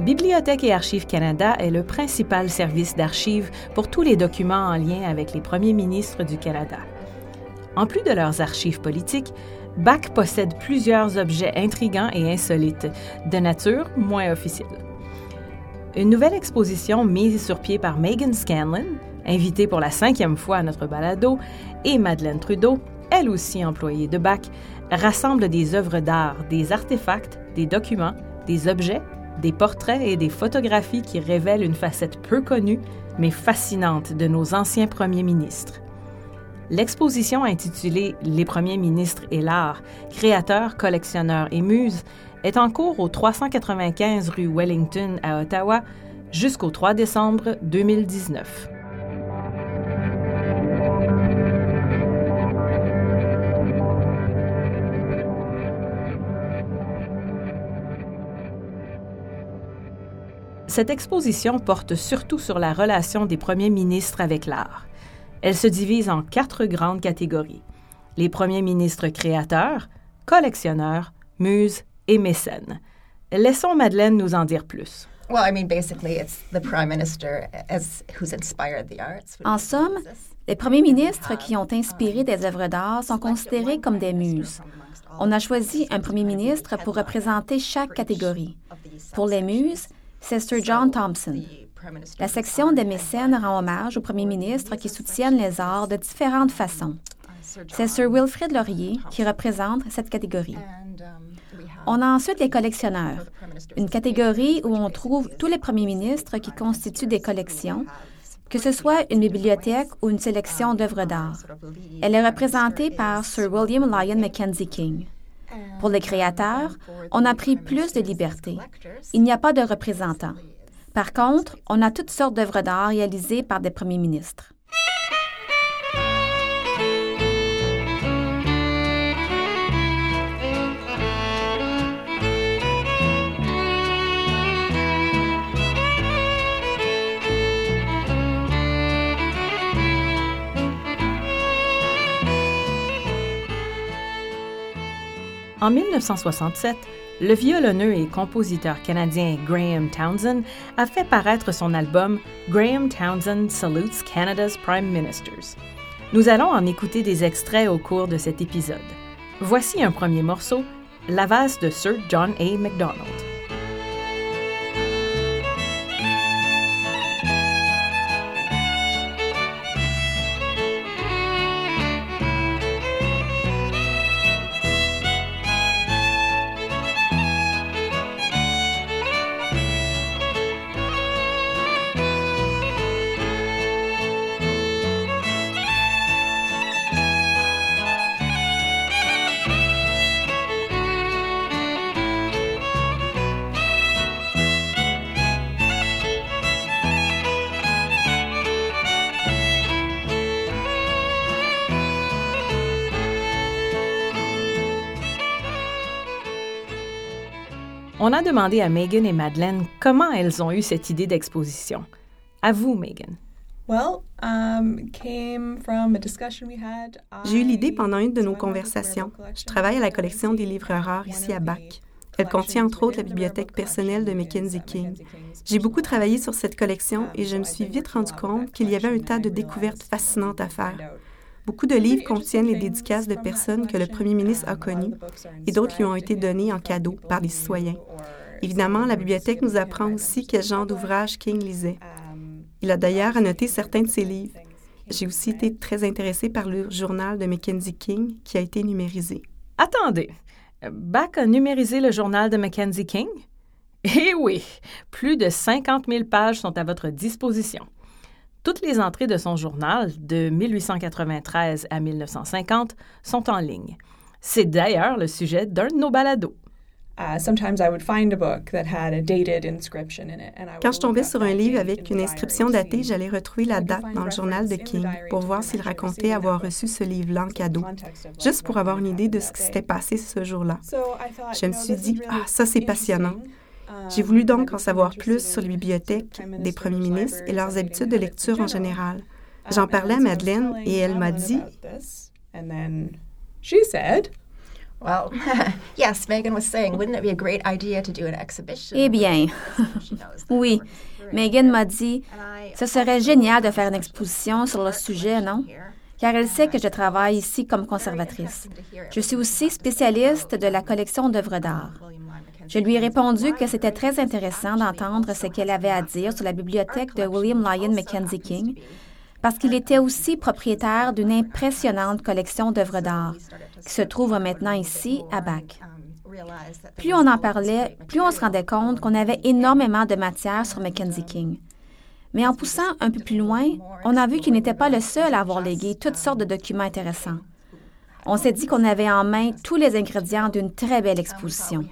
Bibliothèque et Archives Canada est le principal service d'archives pour tous les documents en lien avec les premiers ministres du Canada. En plus de leurs archives politiques, BAC possède plusieurs objets intrigants et insolites, de nature moins officielle. Une nouvelle exposition mise sur pied par Megan Scanlon, invitée pour la cinquième fois à notre balado, et Madeleine Trudeau, elle aussi employée de BAC, rassemble des œuvres d'art, des artefacts, des documents, des objets des portraits et des photographies qui révèlent une facette peu connue mais fascinante de nos anciens premiers ministres. L'exposition intitulée Les premiers ministres et l'art, créateurs, collectionneurs et muses est en cours au 395 rue Wellington à Ottawa jusqu'au 3 décembre 2019. Cette exposition porte surtout sur la relation des premiers ministres avec l'art. Elle se divise en quatre grandes catégories. Les premiers ministres créateurs, collectionneurs, muses et mécènes. Laissons Madeleine nous en dire plus. En somme, les premiers ministres qui ont inspiré des œuvres d'art sont considérés comme des muses. On a choisi un premier ministre pour représenter chaque catégorie. Pour les muses, c'est Sir John Thompson. La section des mécènes rend hommage aux premiers ministres qui soutiennent les arts de différentes façons. C'est Sir Wilfrid Laurier qui représente cette catégorie. On a ensuite les collectionneurs, une catégorie où on trouve tous les premiers ministres qui constituent des collections, que ce soit une bibliothèque ou une sélection d'œuvres d'art. Elle est représentée par Sir William Lyon Mackenzie King. Pour les créateurs, on a pris plus de liberté. Il n'y a pas de représentants. Par contre, on a toutes sortes d'œuvres d'art réalisées par des premiers ministres. En 1967, le violonneux et compositeur canadien Graham Townsend a fait paraître son album Graham Townsend Salutes Canada's Prime Ministers. Nous allons en écouter des extraits au cours de cet épisode. Voici un premier morceau, La vase de Sir John A. Macdonald. On a demandé à Megan et Madeleine comment elles ont eu cette idée d'exposition. À vous, Megan. Um, J'ai eu l'idée pendant une de nos conversations. Je travaille à la collection des livres rares ici à Bac. Elle contient entre autres la bibliothèque personnelle de Mackenzie King. J'ai beaucoup travaillé sur cette collection et je me suis vite rendu compte qu'il y avait un tas de découvertes fascinantes à faire. Beaucoup de livres contiennent les dédicaces de personnes que le premier ministre a connues et d'autres lui ont été donnés en cadeau par les citoyens. Évidemment, la bibliothèque nous apprend aussi quel genre d'ouvrages King lisait. Il a d'ailleurs annoté certains de ses livres. J'ai aussi été très intéressée par le journal de Mackenzie King qui a été numérisé. Attendez, Bach a numérisé le journal de Mackenzie King? Eh oui, plus de 50 000 pages sont à votre disposition. Toutes les entrées de son journal, de 1893 à 1950, sont en ligne. C'est d'ailleurs le sujet d'un de nos balados. Quand je tombais sur un livre avec une inscription datée, j'allais retrouver la date dans le journal de King pour voir s'il racontait avoir reçu ce livre-là en cadeau, juste pour avoir une idée de ce qui s'était passé ce jour-là. Je me suis dit, ah, ça c'est passionnant. J'ai voulu donc en savoir plus sur les bibliothèques des premiers ministres et leurs habitudes de lecture en général. J'en parlais à Madeleine et elle m'a dit eh bien, oui. Megan m'a dit, ce serait génial de faire une exposition sur le sujet, non? Car elle sait que je travaille ici comme conservatrice. Je suis aussi spécialiste de la collection d'œuvres d'art. Je lui ai répondu que c'était très intéressant d'entendre ce qu'elle avait à dire sur la bibliothèque de William Lyon Mackenzie King, parce qu'il était aussi propriétaire d'une impressionnante collection d'œuvres d'art qui se trouve maintenant ici à Bac. Plus on en parlait, plus on se rendait compte qu'on avait énormément de matière sur Mackenzie King. Mais en poussant un peu plus loin, on a vu qu'il n'était pas le seul à avoir légué toutes sortes de documents intéressants. On s'est dit qu'on avait en main tous les ingrédients d'une très belle exposition.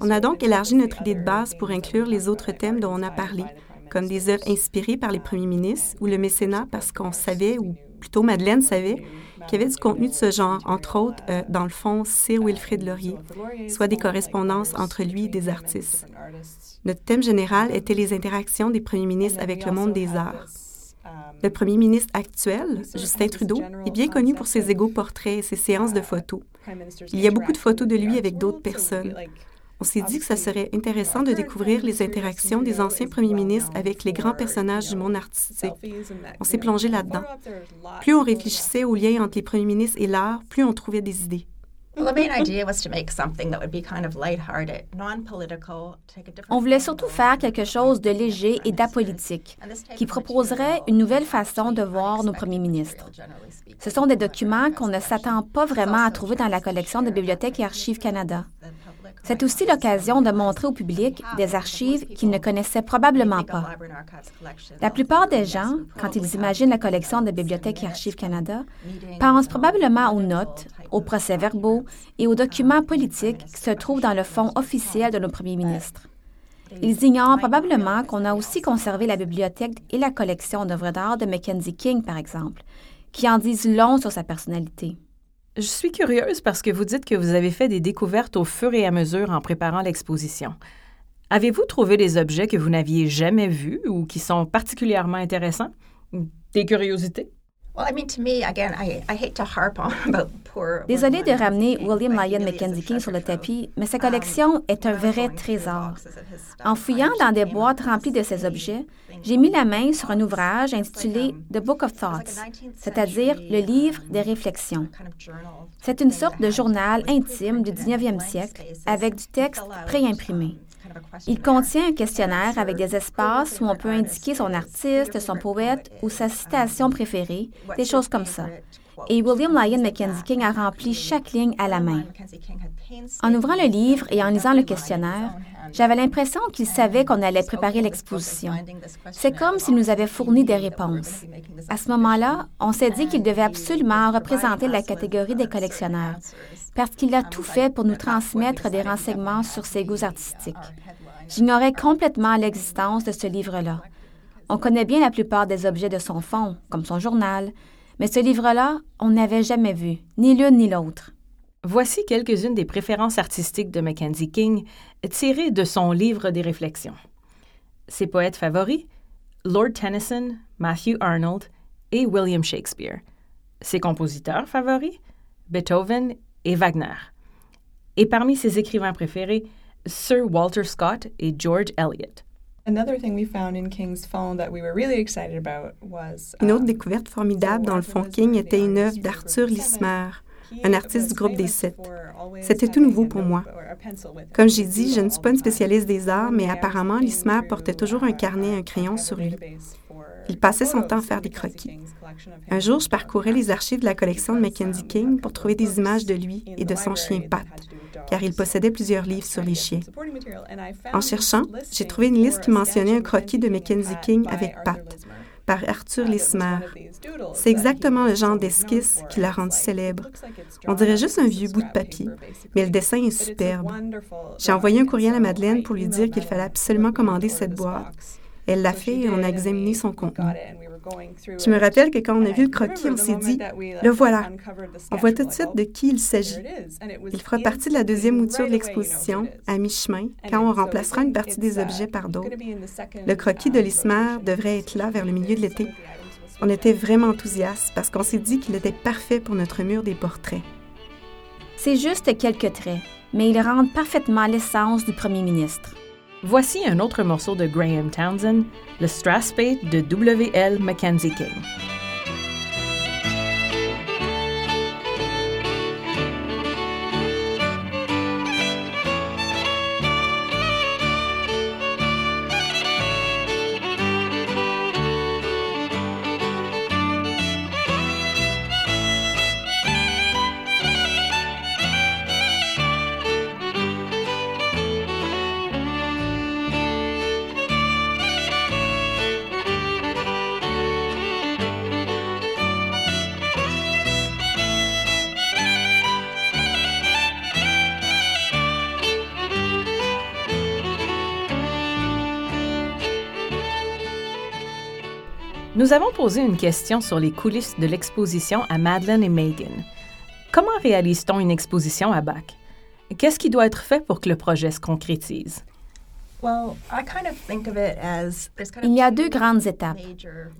On a donc élargi notre idée de base pour inclure les autres thèmes dont on a parlé, comme des œuvres inspirées par les premiers ministres ou le mécénat parce qu'on savait, ou plutôt Madeleine savait, qu'il y avait du contenu de ce genre, entre autres, euh, dans le fond, Sir Wilfrid Laurier, soit des correspondances entre lui et des artistes. Notre thème général était les interactions des premiers ministres avec le monde des arts. Le premier ministre actuel, Justin Trudeau, est bien connu pour ses égaux portraits et ses séances de photos. Il y a beaucoup de photos de lui avec d'autres personnes. On s'est dit que ça serait intéressant de découvrir les interactions des anciens premiers ministres avec les grands personnages du monde artistique. On s'est plongé là-dedans. Plus on réfléchissait aux liens entre les premiers ministres et l'art, plus on trouvait des idées. On voulait surtout faire quelque chose de léger et d'apolitique, qui proposerait une nouvelle façon de voir nos premiers ministres. Ce sont des documents qu'on ne s'attend pas vraiment à trouver dans la collection de Bibliothèque et Archives Canada. C'est aussi l'occasion de montrer au public des archives qu'ils ne connaissaient probablement pas. La plupart des gens, quand ils imaginent la collection de Bibliothèque et Archives Canada, pensent probablement aux notes, aux procès-verbaux et aux documents politiques qui se trouvent dans le fonds officiel de nos premiers ministres. Ils ignorent probablement qu'on a aussi conservé la bibliothèque et la collection d'œuvres d'art de Mackenzie King, par exemple, qui en disent long sur sa personnalité. Je suis curieuse parce que vous dites que vous avez fait des découvertes au fur et à mesure en préparant l'exposition. Avez-vous trouvé des objets que vous n'aviez jamais vus ou qui sont particulièrement intéressants? Des curiosités? Désolée de ramener William Lyon Mackenzie King sur le tapis, mais sa collection est un vrai trésor. En fouillant dans des boîtes remplies de ces objets, j'ai mis la main sur un ouvrage intitulé The Book of Thoughts, c'est-à-dire le livre des réflexions. C'est une sorte de journal intime du 19e siècle avec du texte préimprimé. Il contient un questionnaire avec des espaces où on peut indiquer son artiste, son poète ou sa citation préférée, des choses comme ça. Et William Lyon Mackenzie King a rempli chaque ligne à la main. En ouvrant le livre et en lisant le questionnaire, j'avais l'impression qu'il savait qu'on allait préparer l'exposition. C'est comme s'il nous avait fourni des réponses. À ce moment-là, on s'est dit qu'il devait absolument représenter la catégorie des collectionneurs, parce qu'il a tout fait pour nous transmettre des renseignements sur ses goûts artistiques. J'ignorais complètement l'existence de ce livre-là. On connaît bien la plupart des objets de son fond, comme son journal, mais ce livre-là, on n'avait jamais vu, ni l'une ni l'autre. Voici quelques-unes des préférences artistiques de Mackenzie King tirées de son livre des réflexions. Ses poètes favoris Lord Tennyson, Matthew Arnold et William Shakespeare. Ses compositeurs favoris Beethoven et Wagner. Et parmi ses écrivains préférés, Sir Walter Scott et George Eliot. Une autre um, découverte formidable dans le fond King était une œuvre d'Arthur Lismer, un artiste du groupe des Sept. C'était tout nouveau pour moi. Comme j'ai dit, je ne suis pas une spécialiste des arts, mais apparemment, Lismer portait toujours un carnet et un crayon sur lui. Il passait son temps à faire des croquis. Un jour, je parcourais les archives de la collection de Mackenzie King pour trouver des images de lui et de son chien Pat, car il possédait plusieurs livres sur les chiens. En cherchant, j'ai trouvé une liste qui mentionnait un croquis de Mackenzie King avec Pat. Par Arthur Lismer. C'est exactement le genre d'esquisse qui l'a rendu célèbre. On dirait juste un vieux bout de papier, mais le dessin est superbe. J'ai envoyé un courriel à Madeleine pour lui dire qu'il fallait absolument commander cette boîte. Elle l'a fait et on a examiné son contenu. Je me rappelle que quand on a vu le croquis, on s'est dit, le voilà. On voit tout de suite de qui il s'agit. Il fera partie de la deuxième mouture de l'exposition, à mi-chemin, quand on remplacera une partie des objets par d'autres. Le croquis de l'Ismer devrait être là vers le milieu de l'été. On était vraiment enthousiastes parce qu'on s'est dit qu'il était parfait pour notre mur des portraits. C'est juste quelques traits, mais ils rendent parfaitement l'essence du premier ministre. Voici un autre morceau de Graham Townsend, le Strathspey de W.L. Mackenzie King. Nous avons posé une question sur les coulisses de l'exposition à Madeleine et Megan. Comment réalise-t-on une exposition à BAC? Qu'est-ce qui doit être fait pour que le projet se concrétise? Il y a deux grandes étapes.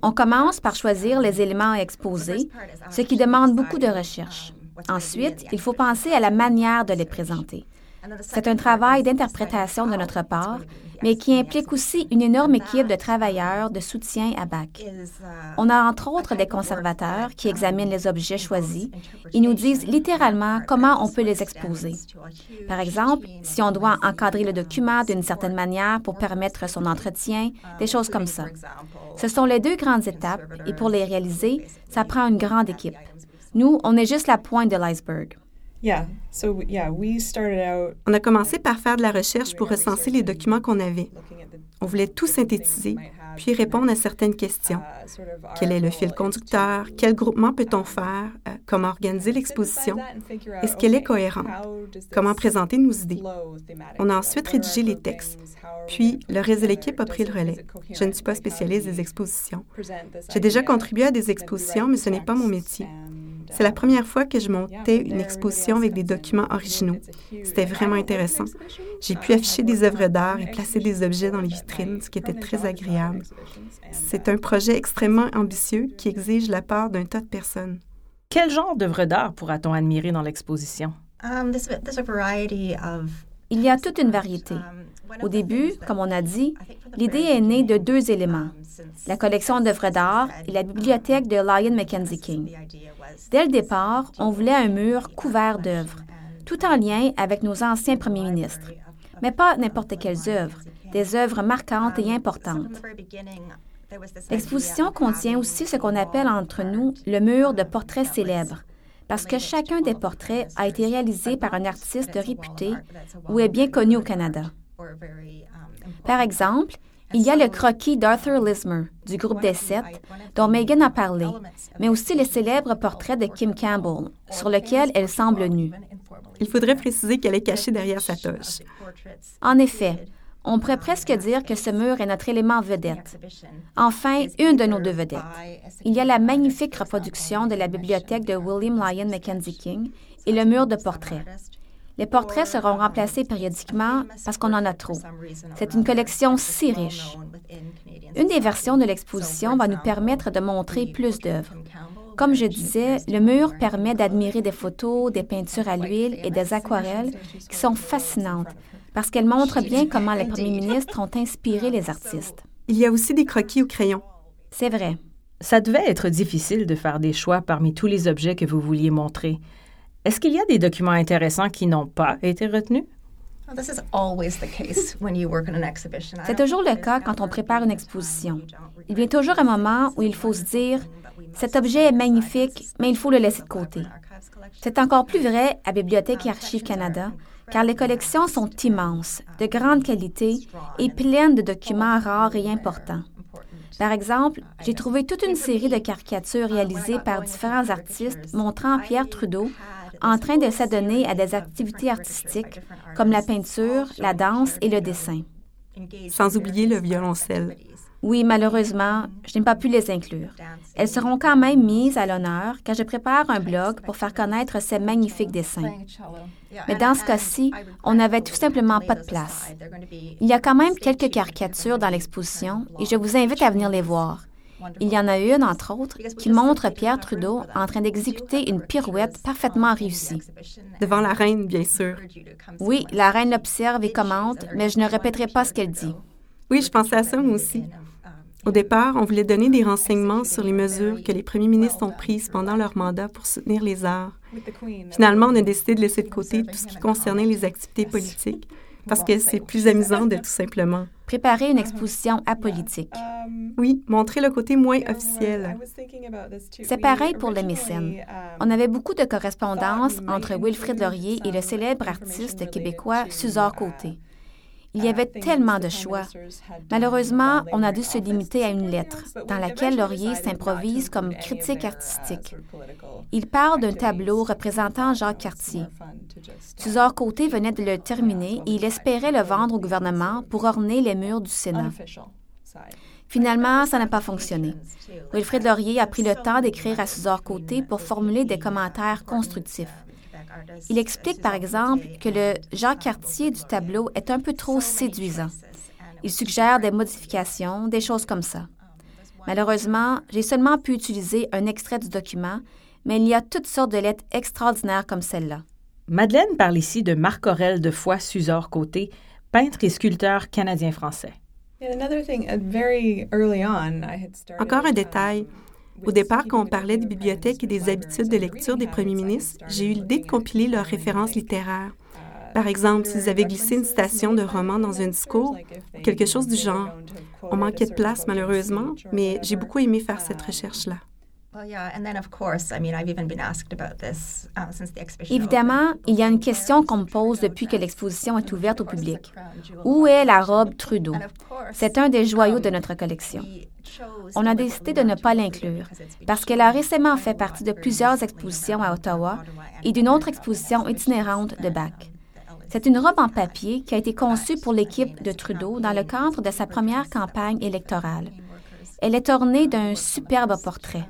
On commence par choisir les éléments à exposer, ce qui demande beaucoup de recherche. Ensuite, il faut penser à la manière de les présenter. C'est un travail d'interprétation de notre part, mais qui implique aussi une énorme équipe de travailleurs de soutien à BAC. On a entre autres des conservateurs qui examinent les objets choisis et nous disent littéralement comment on peut les exposer. Par exemple, si on doit encadrer le document d'une certaine manière pour permettre son entretien, des choses comme ça. Ce sont les deux grandes étapes et pour les réaliser, ça prend une grande équipe. Nous, on est juste la pointe de l'iceberg. On a commencé par faire de la recherche pour recenser les documents qu'on avait. On voulait tout synthétiser, puis répondre à certaines questions. Uh, Quel est le fil conducteur? Quel groupement peut-on faire? Euh, comment organiser l'exposition? Est-ce qu'elle est cohérente? Comment présenter nos idées? On a ensuite rédigé les textes. Puis, le reste de l'équipe a pris le relais. Je ne suis pas spécialiste des expositions. J'ai déjà contribué à des expositions, mais ce n'est pas mon métier. C'est la première fois que je montais une exposition avec des documents originaux. C'était vraiment intéressant. J'ai pu afficher des œuvres d'art et placer des objets dans les vitrines, ce qui était très agréable. C'est un projet extrêmement ambitieux qui exige la part d'un tas de personnes. Quel genre d'œuvres d'art pourra-t-on admirer dans l'exposition? Il y a toute une variété. Au début, comme on a dit, l'idée est née de deux éléments, la collection d'œuvres d'art et la bibliothèque de Lyon Mackenzie King. Dès le départ, on voulait un mur couvert d'œuvres, tout en lien avec nos anciens premiers ministres. Mais pas n'importe quelles œuvres, des œuvres marquantes et importantes. L'exposition contient aussi ce qu'on appelle entre nous le mur de portraits célèbres, parce que chacun des portraits a été réalisé par un artiste réputé ou est bien connu au Canada. Par exemple, il y a le croquis d'Arthur Lismer du groupe des Sept, dont Megan a parlé, mais aussi le célèbre portrait de Kim Campbell, sur lequel elle semble nue. Il faudrait préciser qu'elle est cachée derrière sa toche. En effet, on pourrait presque dire que ce mur est notre élément vedette. Enfin, une de nos deux vedettes. Il y a la magnifique reproduction de la bibliothèque de William Lyon Mackenzie King et le mur de portraits. Les portraits seront remplacés périodiquement parce qu'on en a trop. C'est une collection si riche. Une des versions de l'exposition va nous permettre de montrer plus d'œuvres. Comme je disais, le mur permet d'admirer des photos, des peintures à l'huile et des aquarelles qui sont fascinantes parce qu'elles montrent bien comment les premiers ministres ont inspiré les artistes. Il y a aussi des croquis au crayon. C'est vrai. Ça devait être difficile de faire des choix parmi tous les objets que vous vouliez montrer. Est-ce qu'il y a des documents intéressants qui n'ont pas été retenus? C'est toujours le cas quand on prépare une exposition. Il vient toujours un moment où il faut se dire, cet objet est magnifique, mais il faut le laisser de côté. C'est encore plus vrai à Bibliothèque et Archives Canada, car les collections sont immenses, de grande qualité et pleines de documents rares et importants. Par exemple, j'ai trouvé toute une série de caricatures réalisées par différents artistes montrant Pierre Trudeau en train de s'adonner à des activités artistiques comme la peinture, la danse et le dessin. Sans oublier le violoncelle. Oui, malheureusement, je n'ai pas pu les inclure. Elles seront quand même mises à l'honneur car je prépare un blog pour faire connaître ces magnifiques dessins. Mais dans ce cas-ci, on n'avait tout simplement pas de place. Il y a quand même quelques caricatures dans l'exposition et je vous invite à venir les voir. Il y en a une, entre autres, qui montre Pierre Trudeau en train d'exécuter une pirouette parfaitement réussie. Devant la reine, bien sûr. Oui, la reine l'observe et commente, mais je ne répéterai pas ce qu'elle dit. Oui, je pensais à ça, moi aussi. Au départ, on voulait donner des renseignements sur les mesures que les premiers ministres ont prises pendant leur mandat pour soutenir les arts. Finalement, on a décidé de laisser de côté tout ce qui concernait les activités politiques parce que c'est plus amusant de tout simplement. Préparer une exposition apolitique. Oui, montrer le côté moins officiel. C'est pareil pour les mécènes. On avait beaucoup de correspondance entre Wilfrid Laurier et le célèbre artiste québécois Suzor Côté. Il y avait tellement de choix. Malheureusement, on a dû se limiter à une lettre, dans laquelle Laurier s'improvise comme critique artistique. Il parle d'un tableau représentant Jacques Cartier. Suzor Côté venait de le terminer et il espérait le vendre au gouvernement pour orner les murs du Sénat. Finalement, ça n'a pas fonctionné. Wilfrid Laurier a pris le temps d'écrire à Suzor Côté pour formuler des commentaires constructifs. Il explique, par exemple, que le Jacques Cartier du tableau est un peu trop séduisant. Il suggère des modifications, des choses comme ça. Malheureusement, j'ai seulement pu utiliser un extrait du document, mais il y a toutes sortes de lettres extraordinaires comme celle-là. Madeleine parle ici de Marc-Aurel de Foix Suzor Côté, peintre et sculpteur canadien-français. Encore un détail. Au départ, quand on parlait des bibliothèques et des habitudes de lecture des premiers ministres, j'ai eu l'idée de compiler leurs références littéraires. Par exemple, s'ils avaient glissé une citation de roman dans un discours, quelque chose du genre. On manquait de place, malheureusement, mais j'ai beaucoup aimé faire cette recherche-là. Évidemment, il y a une question qu'on me pose depuis que l'exposition est ouverte au public. Où est la robe Trudeau? C'est un des joyaux de notre collection. On a décidé de ne pas l'inclure parce qu'elle a récemment fait partie de plusieurs expositions à Ottawa et d'une autre exposition itinérante de Bach. C'est une robe en papier qui a été conçue pour l'équipe de Trudeau dans le cadre de sa première campagne électorale. Elle est ornée d'un superbe portrait.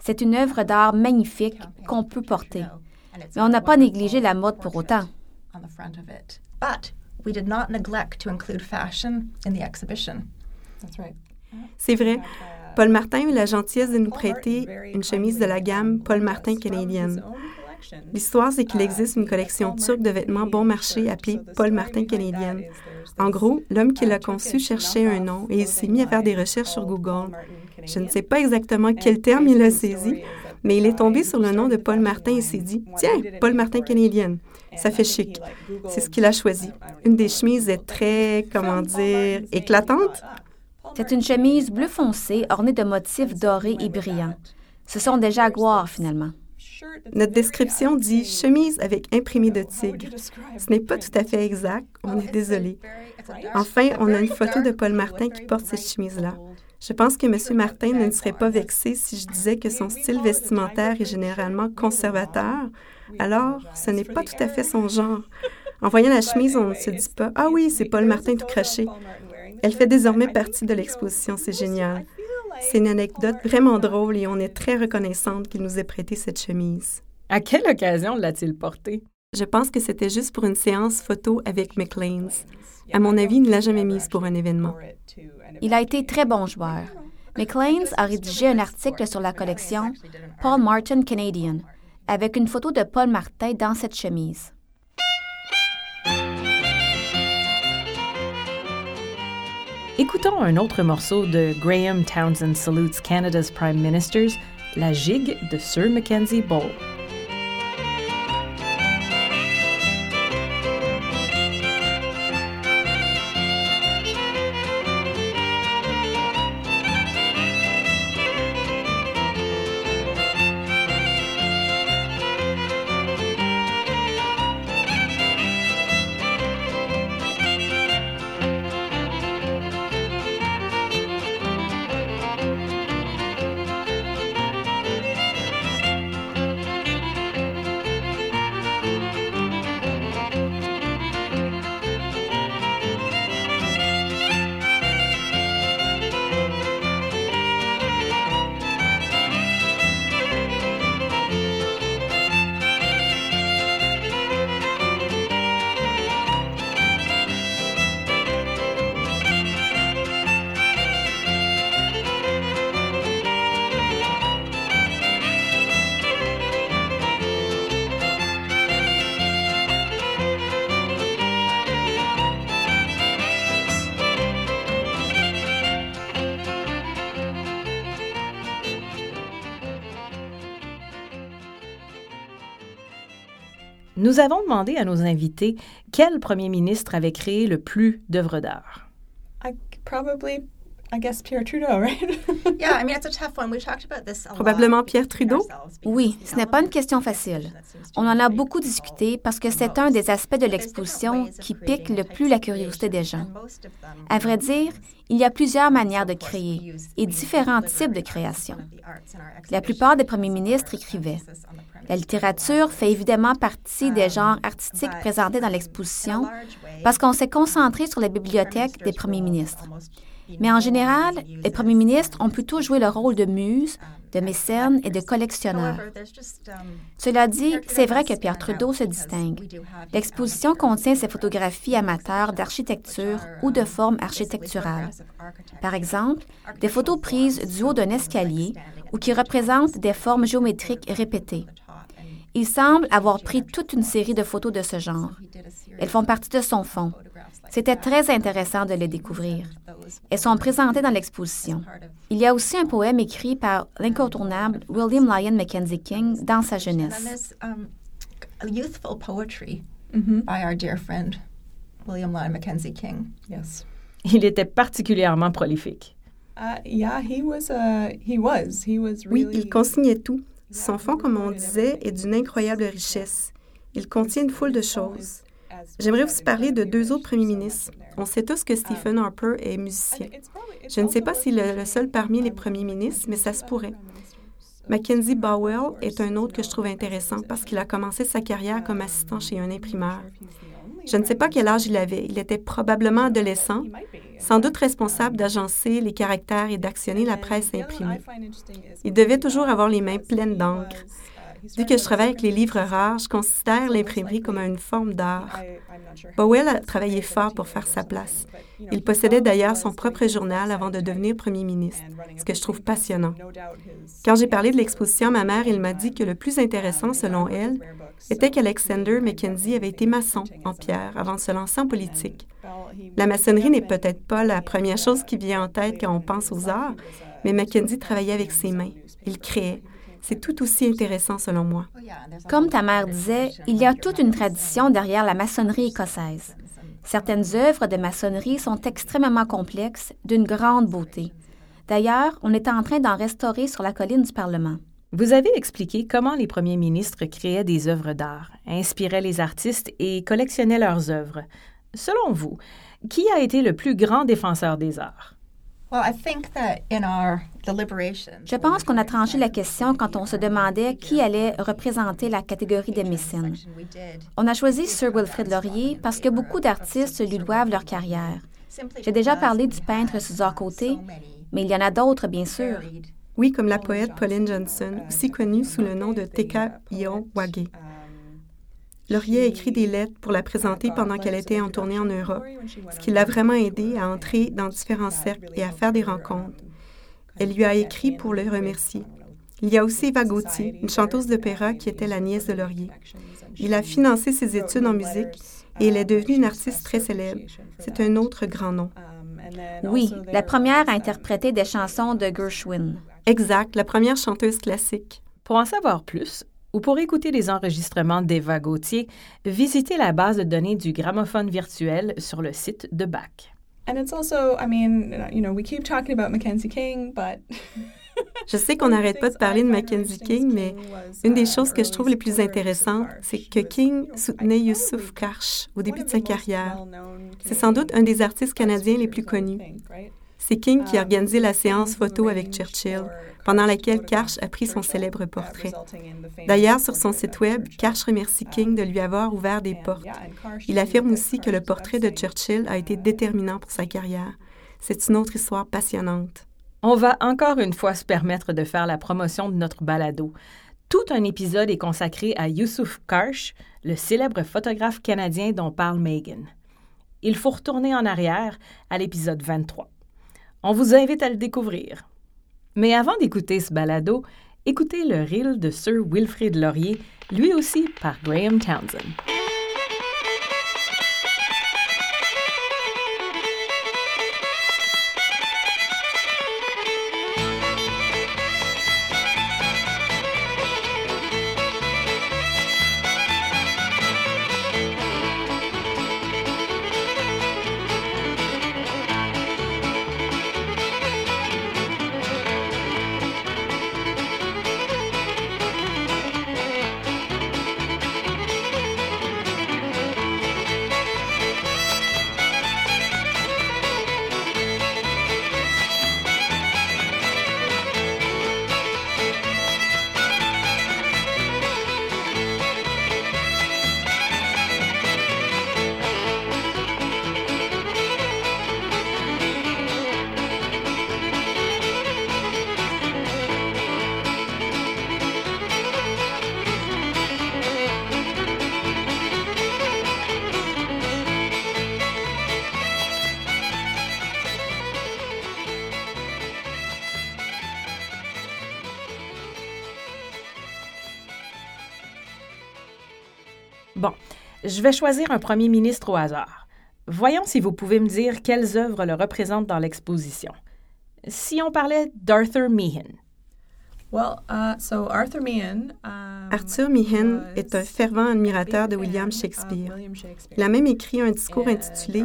C'est une œuvre d'art magnifique qu'on peut porter. Mais on n'a pas négligé la mode pour autant. C'est vrai. Paul Martin eut la gentillesse de nous prêter une chemise de la gamme Paul Martin canadienne. L'histoire, c'est qu'il existe une collection turque de vêtements bon marché appelée Paul Martin canadienne. En gros, l'homme qui l'a conçu cherchait un nom et il s'est mis à faire des recherches sur Google. Je ne sais pas exactement quel terme il a saisi, mais il est tombé sur le nom de Paul Martin et s'est dit Tiens, Paul Martin canadienne. Ça fait chic. C'est ce qu'il a choisi. Une des chemises est très, comment dire, éclatante. C'est une chemise bleu foncé ornée de motifs dorés et brillants. Ce sont des jaguars, finalement. Notre description dit chemise avec imprimé de tigre. Ce n'est pas tout à fait exact, on est désolé. Enfin, on a une photo de Paul Martin qui porte cette chemise-là. Je pense que M. Martin ne serait pas vexé si je disais que son style vestimentaire est généralement conservateur. Alors, ce n'est pas tout à fait son genre. En voyant la chemise, on ne se dit pas Ah oui, c'est Paul Martin tout craché. Elle fait désormais partie de l'exposition, c'est génial. C'est une anecdote vraiment drôle et on est très reconnaissante qu'il nous ait prêté cette chemise. À quelle occasion l'a-t-il portée? Je pense que c'était juste pour une séance photo avec McLean's. À mon avis, il ne l'a jamais mise pour un événement. Il a été très bon joueur. McLean's a rédigé un article sur la collection Paul Martin Canadian, avec une photo de Paul Martin dans cette chemise. Écoutons un autre morceau de Graham Townsend Salutes Canada's Prime Ministers, la gigue de Sir Mackenzie Ball. Nous avons demandé à nos invités quel premier ministre avait créé le plus d'œuvres d'art. Probablement Pierre Trudeau? Oui, ce n'est pas une question facile. On en a beaucoup discuté parce que c'est un des aspects de l'exposition qui pique le plus la curiosité des gens. À vrai dire, il y a plusieurs manières de créer et différents types de création. La plupart des premiers ministres écrivaient. La littérature fait évidemment partie des genres artistiques présentés dans l'exposition parce qu'on s'est concentré sur la bibliothèque des premiers ministres. Mais en général, les premiers ministres ont plutôt joué le rôle de muse, de mécène et de collectionneur. Cela dit, c'est vrai que Pierre Trudeau se distingue. L'exposition contient ses photographies amateurs d'architecture ou de formes architecturales. Par exemple, des photos prises du haut d'un escalier ou qui représentent des formes géométriques répétées. Il semble avoir pris toute une série de photos de ce genre. Elles font partie de son fond. C'était très intéressant de les découvrir. Elles sont présentées dans l'exposition. Il y a aussi un poème écrit par l'incontournable William Lyon Mackenzie King dans sa jeunesse. Il était particulièrement prolifique. Uh, oui, il consignait tout. Son fond, comme on disait, est d'une incroyable richesse. Il contient une foule de choses. J'aimerais aussi parler de deux autres premiers ministres. On sait tous que Stephen Harper est musicien. Je ne sais pas s'il est le seul parmi les premiers ministres, mais ça se pourrait. Mackenzie Bowell est un autre que je trouve intéressant parce qu'il a commencé sa carrière comme assistant chez un imprimeur. Je ne sais pas quel âge il avait. Il était probablement adolescent, sans doute responsable d'agencer les caractères et d'actionner la presse imprimée. Il devait toujours avoir les mains pleines d'encre. Vu que je travaille avec les livres rares, je considère l'imprimerie comme une forme d'art. Bowell a travaillé fort pour faire sa place. Il possédait d'ailleurs son propre journal avant de devenir premier ministre, ce que je trouve passionnant. Quand j'ai parlé de l'exposition à ma mère, il m'a dit que le plus intéressant, selon elle, était qu'Alexander Mackenzie avait été maçon en pierre avant de se lancer en politique. La maçonnerie n'est peut-être pas la première chose qui vient en tête quand on pense aux arts, mais Mackenzie travaillait avec ses mains. Il créait. C'est tout aussi intéressant selon moi. Comme ta mère disait, il y a toute une tradition derrière la maçonnerie écossaise. Certaines œuvres de maçonnerie sont extrêmement complexes, d'une grande beauté. D'ailleurs, on est en train d'en restaurer sur la colline du Parlement. Vous avez expliqué comment les premiers ministres créaient des œuvres d'art, inspiraient les artistes et collectionnaient leurs œuvres. Selon vous, qui a été le plus grand défenseur des arts? Je pense qu'on a tranché la question quand on se demandait qui allait représenter la catégorie des mécènes. On a choisi Sir Wilfrid Laurier parce que beaucoup d'artistes lui doivent leur carrière. J'ai déjà parlé du peintre César Côté, mais il y en a d'autres, bien sûr. Oui, comme la poète Pauline Johnson, aussi connue sous le nom de Teka Ion Wage. Laurier a écrit des lettres pour la présenter pendant qu'elle était en tournée en Europe, ce qui l'a vraiment aidé à entrer dans différents cercles et à faire des rencontres. Elle lui a écrit pour le remercier. Il y a aussi Eva Gauthier, une chanteuse d'opéra qui était la nièce de Laurier. Il a financé ses études en musique et elle est devenue une artiste très célèbre. C'est un autre grand nom. Oui, la première à interpréter des chansons de Gershwin. Exact, la première chanteuse classique. Pour en savoir plus, ou pour écouter les enregistrements d'Eva Gauthier, visitez la base de données du gramophone virtuel sur le site de BAC. Je sais qu'on n'arrête pas de parler de Mackenzie King, mais une des choses que je trouve les plus intéressantes, c'est que King soutenait Yusuf Karsh au début de sa carrière. C'est sans doute un des artistes canadiens les plus connus. C'est King qui a organisé la séance photo avec Churchill, pendant laquelle Karsh a pris son célèbre portrait. D'ailleurs, sur son site web, Karsh remercie King de lui avoir ouvert des portes. Il affirme aussi que le portrait de Churchill a été déterminant pour sa carrière. C'est une autre histoire passionnante. On va encore une fois se permettre de faire la promotion de notre balado. Tout un épisode est consacré à Yusuf Karsh, le célèbre photographe canadien dont parle Megan. Il faut retourner en arrière à l'épisode 23. On vous invite à le découvrir. Mais avant d'écouter ce balado, écoutez le reel de Sir Wilfrid Laurier, lui aussi par Graham Townsend. Je vais choisir un premier ministre au hasard. Voyons si vous pouvez me dire quelles œuvres le représentent dans l'exposition. Si on parlait d'Arthur Meehan. Well, uh, so Arthur Meehan, um, Arthur Meehan est un fervent admirateur de William Shakespeare. Il a même écrit un discours intitulé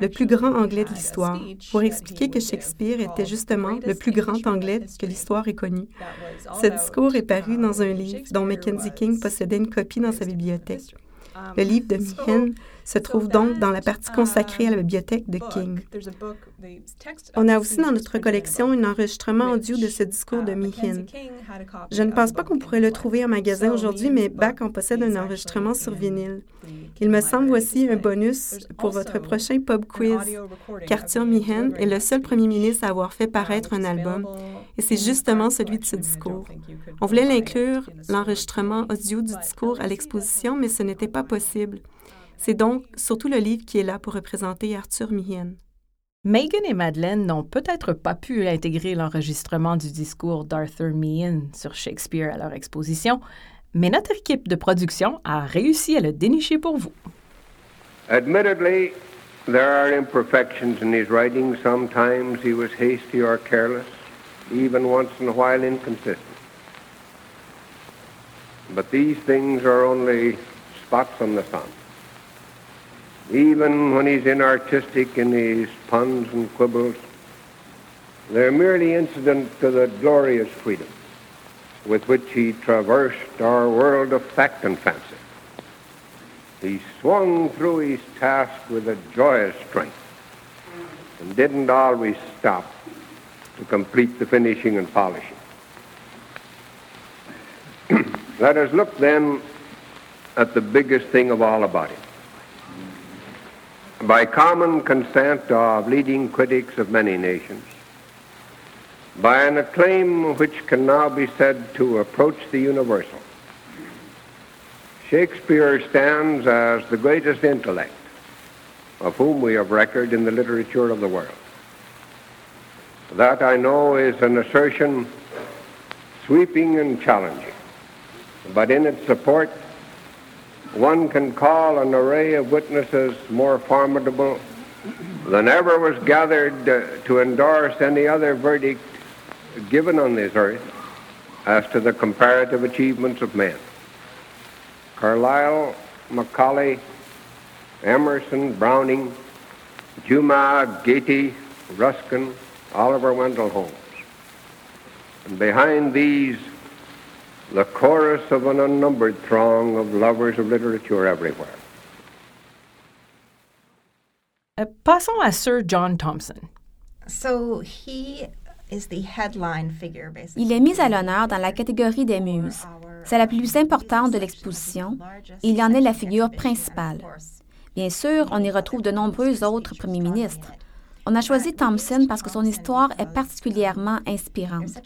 Le plus grand anglais de l'histoire pour expliquer que Shakespeare était justement le plus grand anglais que l'histoire ait connu. Ce discours est paru dans un livre dont Mackenzie King possédait une copie dans sa bibliothèque. Le livre de Meehan se trouve donc dans la partie consacrée à la bibliothèque de King. On a aussi dans notre collection un enregistrement audio de ce discours de Meehan. Je ne pense pas qu'on pourrait le trouver en magasin aujourd'hui, mais Bach en possède un enregistrement sur vinyle. Il me semble aussi un bonus pour votre prochain pub quiz, qu'Arthur Meehan est le seul premier ministre à avoir fait paraître un album, et c'est justement celui de ce discours. On voulait l'inclure, l'enregistrement audio du discours, à l'exposition, mais ce n'était pas possible. C'est donc surtout le livre qui est là pour représenter Arthur Meehan. Megan et Madeleine n'ont peut-être pas pu intégrer l'enregistrement du discours d'Arthur Meehan sur Shakespeare à leur exposition, mais notre équipe de production a réussi à le dénicher pour vous. Admittedly, there are imperfections in his writing. Sometimes he was hasty or careless, even once in a while inconsistent. But these things are only spots on the sun. Even when he's inartistic in his puns and quibbles, they're merely incident to the glorious freedom with which he traversed our world of fact and fancy. He swung through his task with a joyous strength and didn't always stop to complete the finishing and polishing. Let us look then at the biggest thing of all about him by common consent of leading critics of many nations, by an acclaim which can now be said to approach the universal, Shakespeare stands as the greatest intellect of whom we have record in the literature of the world. That I know is an assertion sweeping and challenging, but in its support one can call an array of witnesses more formidable than ever was gathered uh, to endorse any other verdict given on this earth as to the comparative achievements of men. Carlyle, Macaulay, Emerson, Browning, Juma, Gaiety, Ruskin, Oliver Wendell Holmes. And behind these the chorus of an unnumbered throng of lovers of literature everywhere. Uh, passons à Sir John Thompson. So he is the headline figure, basically. Il est mis à l'honneur dans la catégorie des muses. C'est la plus importante de l'exposition. Il en est la figure principale. Bien sûr, on y retrouve de nombreux autres premiers ministres. On a choisi Thompson parce que son histoire est particulièrement inspirante.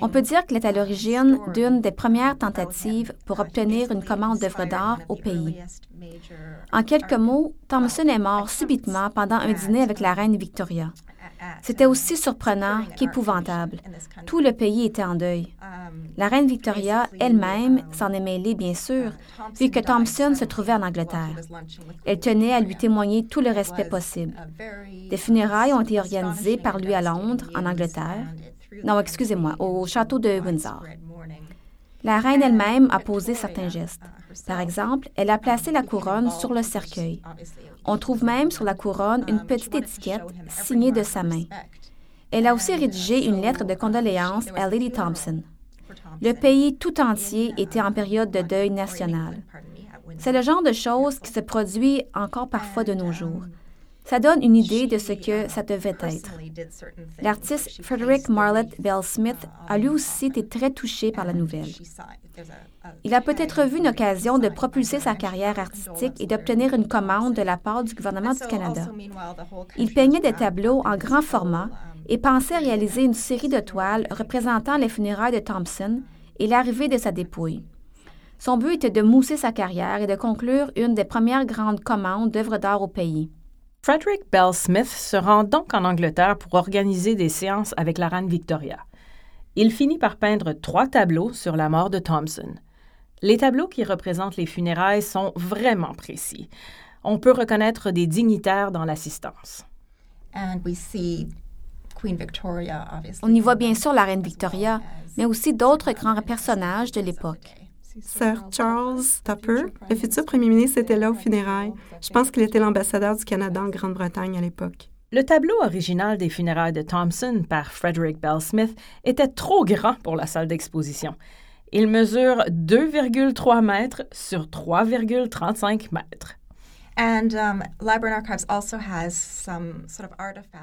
On peut dire qu'il est à l'origine d'une des premières tentatives pour obtenir une commande d'œuvres d'art au pays. En quelques mots, Thompson est mort subitement pendant un dîner avec la reine Victoria. C'était aussi surprenant qu'épouvantable. Tout le pays était en deuil. La reine Victoria elle-même s'en est mêlée, bien sûr, vu que Thompson se trouvait en Angleterre. Elle tenait à lui témoigner tout le respect possible. Des funérailles ont été organisées par lui à Londres, en Angleterre. Non, excusez-moi, au château de Windsor. La reine elle-même a posé certains gestes. Par exemple, elle a placé la couronne sur le cercueil. On trouve même sur la couronne une petite étiquette signée de sa main. Elle a aussi rédigé une lettre de condoléances à Lady Thompson. Le pays tout entier était en période de deuil national. C'est le genre de choses qui se produit encore parfois de nos jours. Ça donne une idée de ce que ça devait être. L'artiste Frederick Marlett Bell Smith a lui aussi été très touché par la nouvelle. Il a peut-être vu une occasion de propulser sa carrière artistique et d'obtenir une commande de la part du gouvernement du Canada. Il peignait des tableaux en grand format et pensait réaliser une série de toiles représentant les funérailles de Thompson et l'arrivée de sa dépouille. Son but était de mousser sa carrière et de conclure une des premières grandes commandes d'œuvres d'art au pays. Frederick Bell Smith se rend donc en Angleterre pour organiser des séances avec la reine Victoria. Il finit par peindre trois tableaux sur la mort de Thompson. Les tableaux qui représentent les funérailles sont vraiment précis. On peut reconnaître des dignitaires dans l'assistance. On y voit bien sûr la reine Victoria, mais aussi d'autres grands personnages de l'époque. Sir Charles Tupper, le futur premier ministre, était là aux funérailles. Je pense qu'il était l'ambassadeur du Canada en Grande-Bretagne à l'époque. Le tableau original des funérailles de Thompson par Frederick Bell Smith était trop grand pour la salle d'exposition. Il mesure 2,3 mètres sur 3,35 mètres.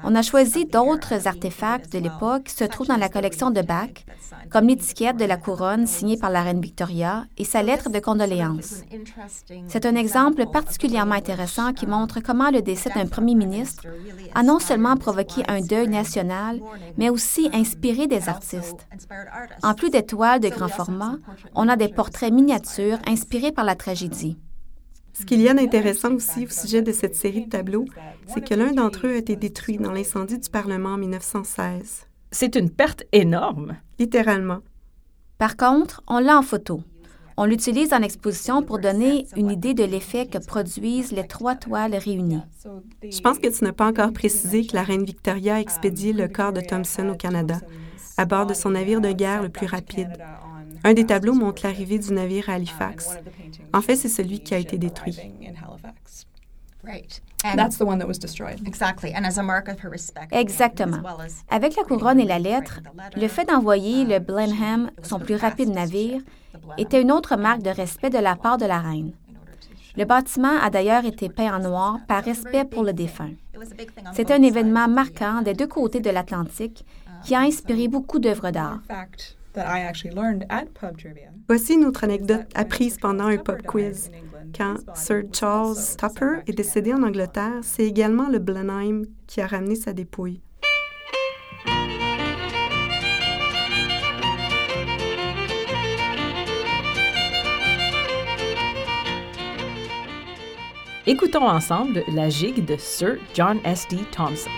On a choisi d'autres artefacts de l'époque qui se trouvent dans la collection de Bach, comme l'étiquette de la couronne signée par la reine Victoria et sa lettre de condoléances. C'est un exemple particulièrement intéressant qui montre comment le décès d'un premier ministre a non seulement provoqué un deuil national, mais aussi inspiré des artistes. En plus d'étoiles de grand format, on a des portraits miniatures inspirés par la tragédie. Ce qu'il y a d'intéressant aussi au sujet de cette série de tableaux, c'est que l'un d'entre eux a été détruit dans l'incendie du Parlement en 1916. C'est une perte énorme. Littéralement. Par contre, on l'a en photo. On l'utilise en exposition pour donner une idée de l'effet que produisent les trois toiles réunies. Je pense que tu n'as pas encore précisé que la reine Victoria a expédié le corps de Thompson au Canada, à bord de son navire de guerre le plus rapide. Un des tableaux montre l'arrivée du navire à Halifax. En fait, c'est celui qui a été détruit. Exactement. Avec la couronne et la lettre, le fait d'envoyer le Blenheim, son plus rapide navire, était une autre marque de respect de la part de la reine. Le bâtiment a d'ailleurs été peint en noir par respect pour le défunt. C'est un événement marquant des deux côtés de l'Atlantique qui a inspiré beaucoup d'œuvres d'art. Voici une autre anecdote apprise pendant un pub quiz. Quand Sir Charles Tupper est décédé en Angleterre, c'est également le Blenheim qui a ramené sa dépouille. Écoutons ensemble la gigue de Sir John S. D. Thompson.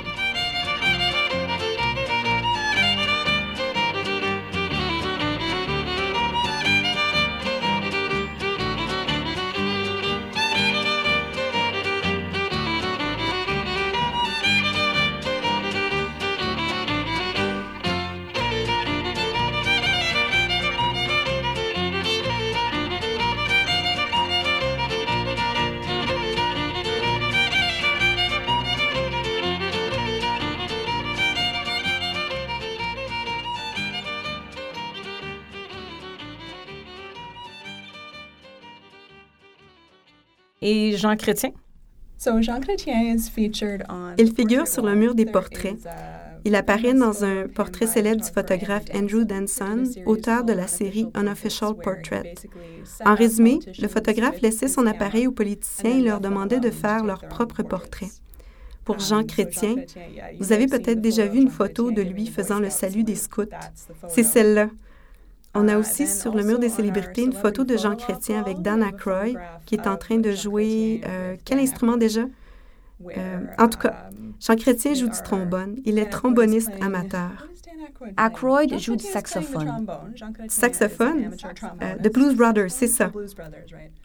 Jean Chrétien? Il figure sur le mur des portraits. Il apparaît dans un portrait célèbre du photographe Andrew Danson, auteur de la série Unofficial Portrait. En résumé, le photographe laissait son appareil aux politiciens et leur demandait de faire leur propre portrait. Pour Jean Chrétien, vous avez peut-être déjà vu une photo de lui faisant le salut des scouts. C'est celle-là. On a aussi sur le mur des célébrités une photo de Jean Chrétien avec Dan Aykroyd qui est en train de jouer euh, quel instrument déjà? Euh, en tout cas, Jean Chrétien joue du trombone. Il est tromboniste amateur. Aykroyd joue du saxophone. Saxophone? Euh, The Blues Brothers, c'est ça.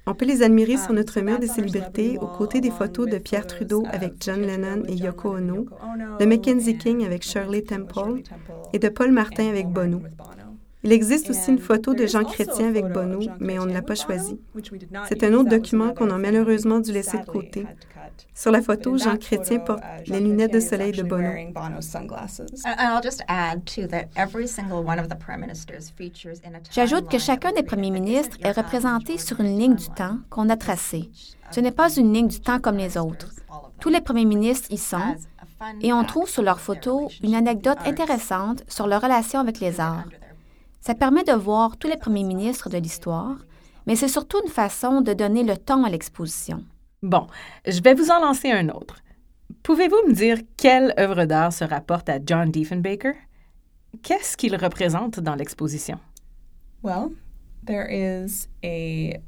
On peut les admirer sur notre mur des célébrités aux côtés des photos de Pierre Trudeau avec John Lennon et Yoko Ono, de Mackenzie King avec Shirley Temple et de Paul Martin avec Bono. Il existe aussi une photo de Jean Chrétien avec Bono, mais on ne l'a pas choisi. C'est un autre document qu'on a malheureusement dû laisser de côté. Sur la photo, Jean Chrétien porte les lunettes de soleil de Bono. J'ajoute que chacun des premiers ministres est représenté sur une ligne du temps qu'on a tracée. Ce n'est pas une ligne du temps comme les autres. Tous les premiers ministres y sont, et on trouve sur leur photo une anecdote intéressante sur leur relation avec les arts. Ça permet de voir tous les premiers ministres de l'histoire, mais c'est surtout une façon de donner le ton à l'exposition. Bon, je vais vous en lancer un autre. Pouvez-vous me dire quelle œuvre d'art se rapporte à John Diefenbaker? Qu'est-ce qu'il représente dans l'exposition? Well, there is a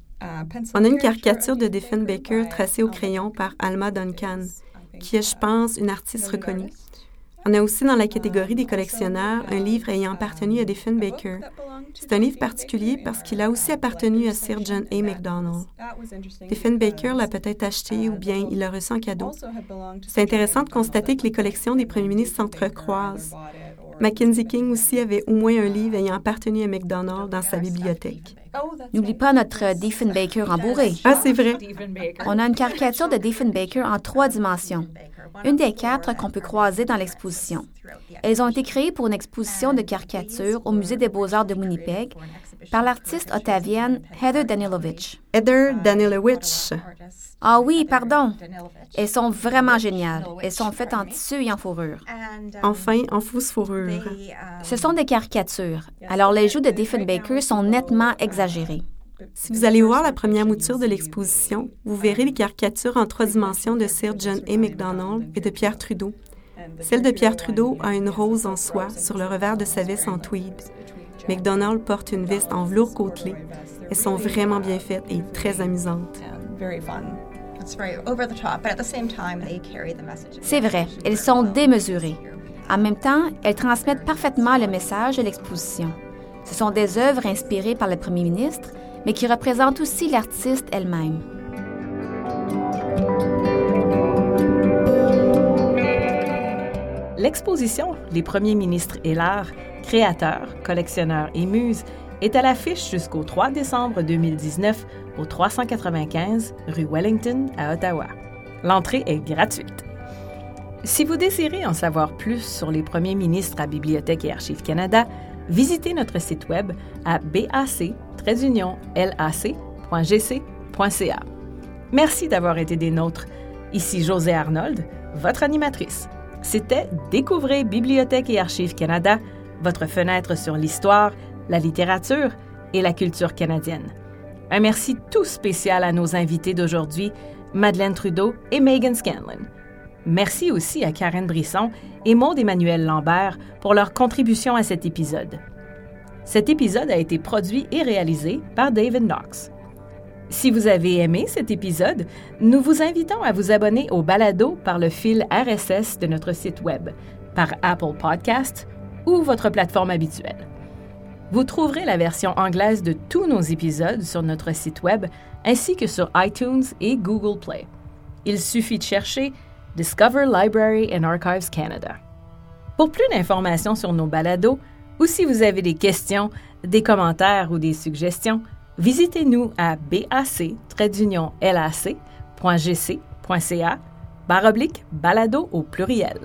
on a une caricature de Diefenbaker tracée au crayon par Alma Duncan, qui est, je pense, une artiste reconnue. On a aussi dans la catégorie des collectionneurs un livre ayant appartenu à Diefenbaker. C'est un livre particulier parce qu'il a aussi appartenu à Sir John A. Macdonald. Diefenbaker l'a peut-être acheté ou bien il l'a reçu en cadeau. C'est intéressant de constater que les collections des premiers ministres s'entrecroisent. Mackenzie King aussi avait au moins un livre ayant appartenu à McDonald dans sa bibliothèque. N'oublie pas notre Diefenbaker embourré. Ah, c'est vrai. On a une caricature de Diefenbaker en trois dimensions. Une des quatre qu'on peut croiser dans l'exposition. Elles ont été créées pour une exposition de caricatures au Musée des beaux-arts de Winnipeg par l'artiste ottavienne Heather Danilovich. Heather Danilovich. Ah oui, pardon. Elles sont vraiment géniales. Elles sont faites en tissu et en fourrure. Enfin, en fausse fourrure. Ce sont des caricatures. Alors les joues de Diefenbaker sont nettement exagérées. Si vous allez voir la première mouture de l'exposition, vous verrez les caricatures en trois dimensions de Sir John A. MacDonald et de Pierre Trudeau. Celle de Pierre Trudeau a une rose en soie sur le revers de sa veste en tweed. MacDonald porte une veste en velours côtelé. Elles sont vraiment bien faites et très amusantes. C'est vrai, elles sont démesurées. En même temps, elles transmettent parfaitement le message de l'exposition. Ce sont des œuvres inspirées par le premier ministre, mais qui représentent aussi l'artiste elle-même. L'exposition Les premiers ministres et l'art, créateurs, collectionneurs et muses est à l'affiche jusqu'au 3 décembre 2019 au 395 rue Wellington à Ottawa. L'entrée est gratuite. Si vous désirez en savoir plus sur les premiers ministres à Bibliothèque et Archives Canada, visitez notre site web à bac-lac.gc.ca. Merci d'avoir été des nôtres. Ici José Arnold, votre animatrice. C'était Découvrez Bibliothèque et Archives Canada, votre fenêtre sur l'histoire, la littérature et la culture canadienne. Un merci tout spécial à nos invités d'aujourd'hui, Madeleine Trudeau et Megan Scanlon. Merci aussi à Karen Brisson et Maude Emmanuel Lambert pour leur contribution à cet épisode. Cet épisode a été produit et réalisé par David Knox. Si vous avez aimé cet épisode, nous vous invitons à vous abonner au balado par le fil RSS de notre site Web, par Apple Podcast ou votre plateforme habituelle. Vous trouverez la version anglaise de tous nos épisodes sur notre site Web ainsi que sur iTunes et Google Play. Il suffit de chercher Discover Library and Archives Canada. Pour plus d'informations sur nos balados, ou si vous avez des questions, des commentaires ou des suggestions, visitez-nous à bac-lac.gc.ca baroblique balado au pluriel.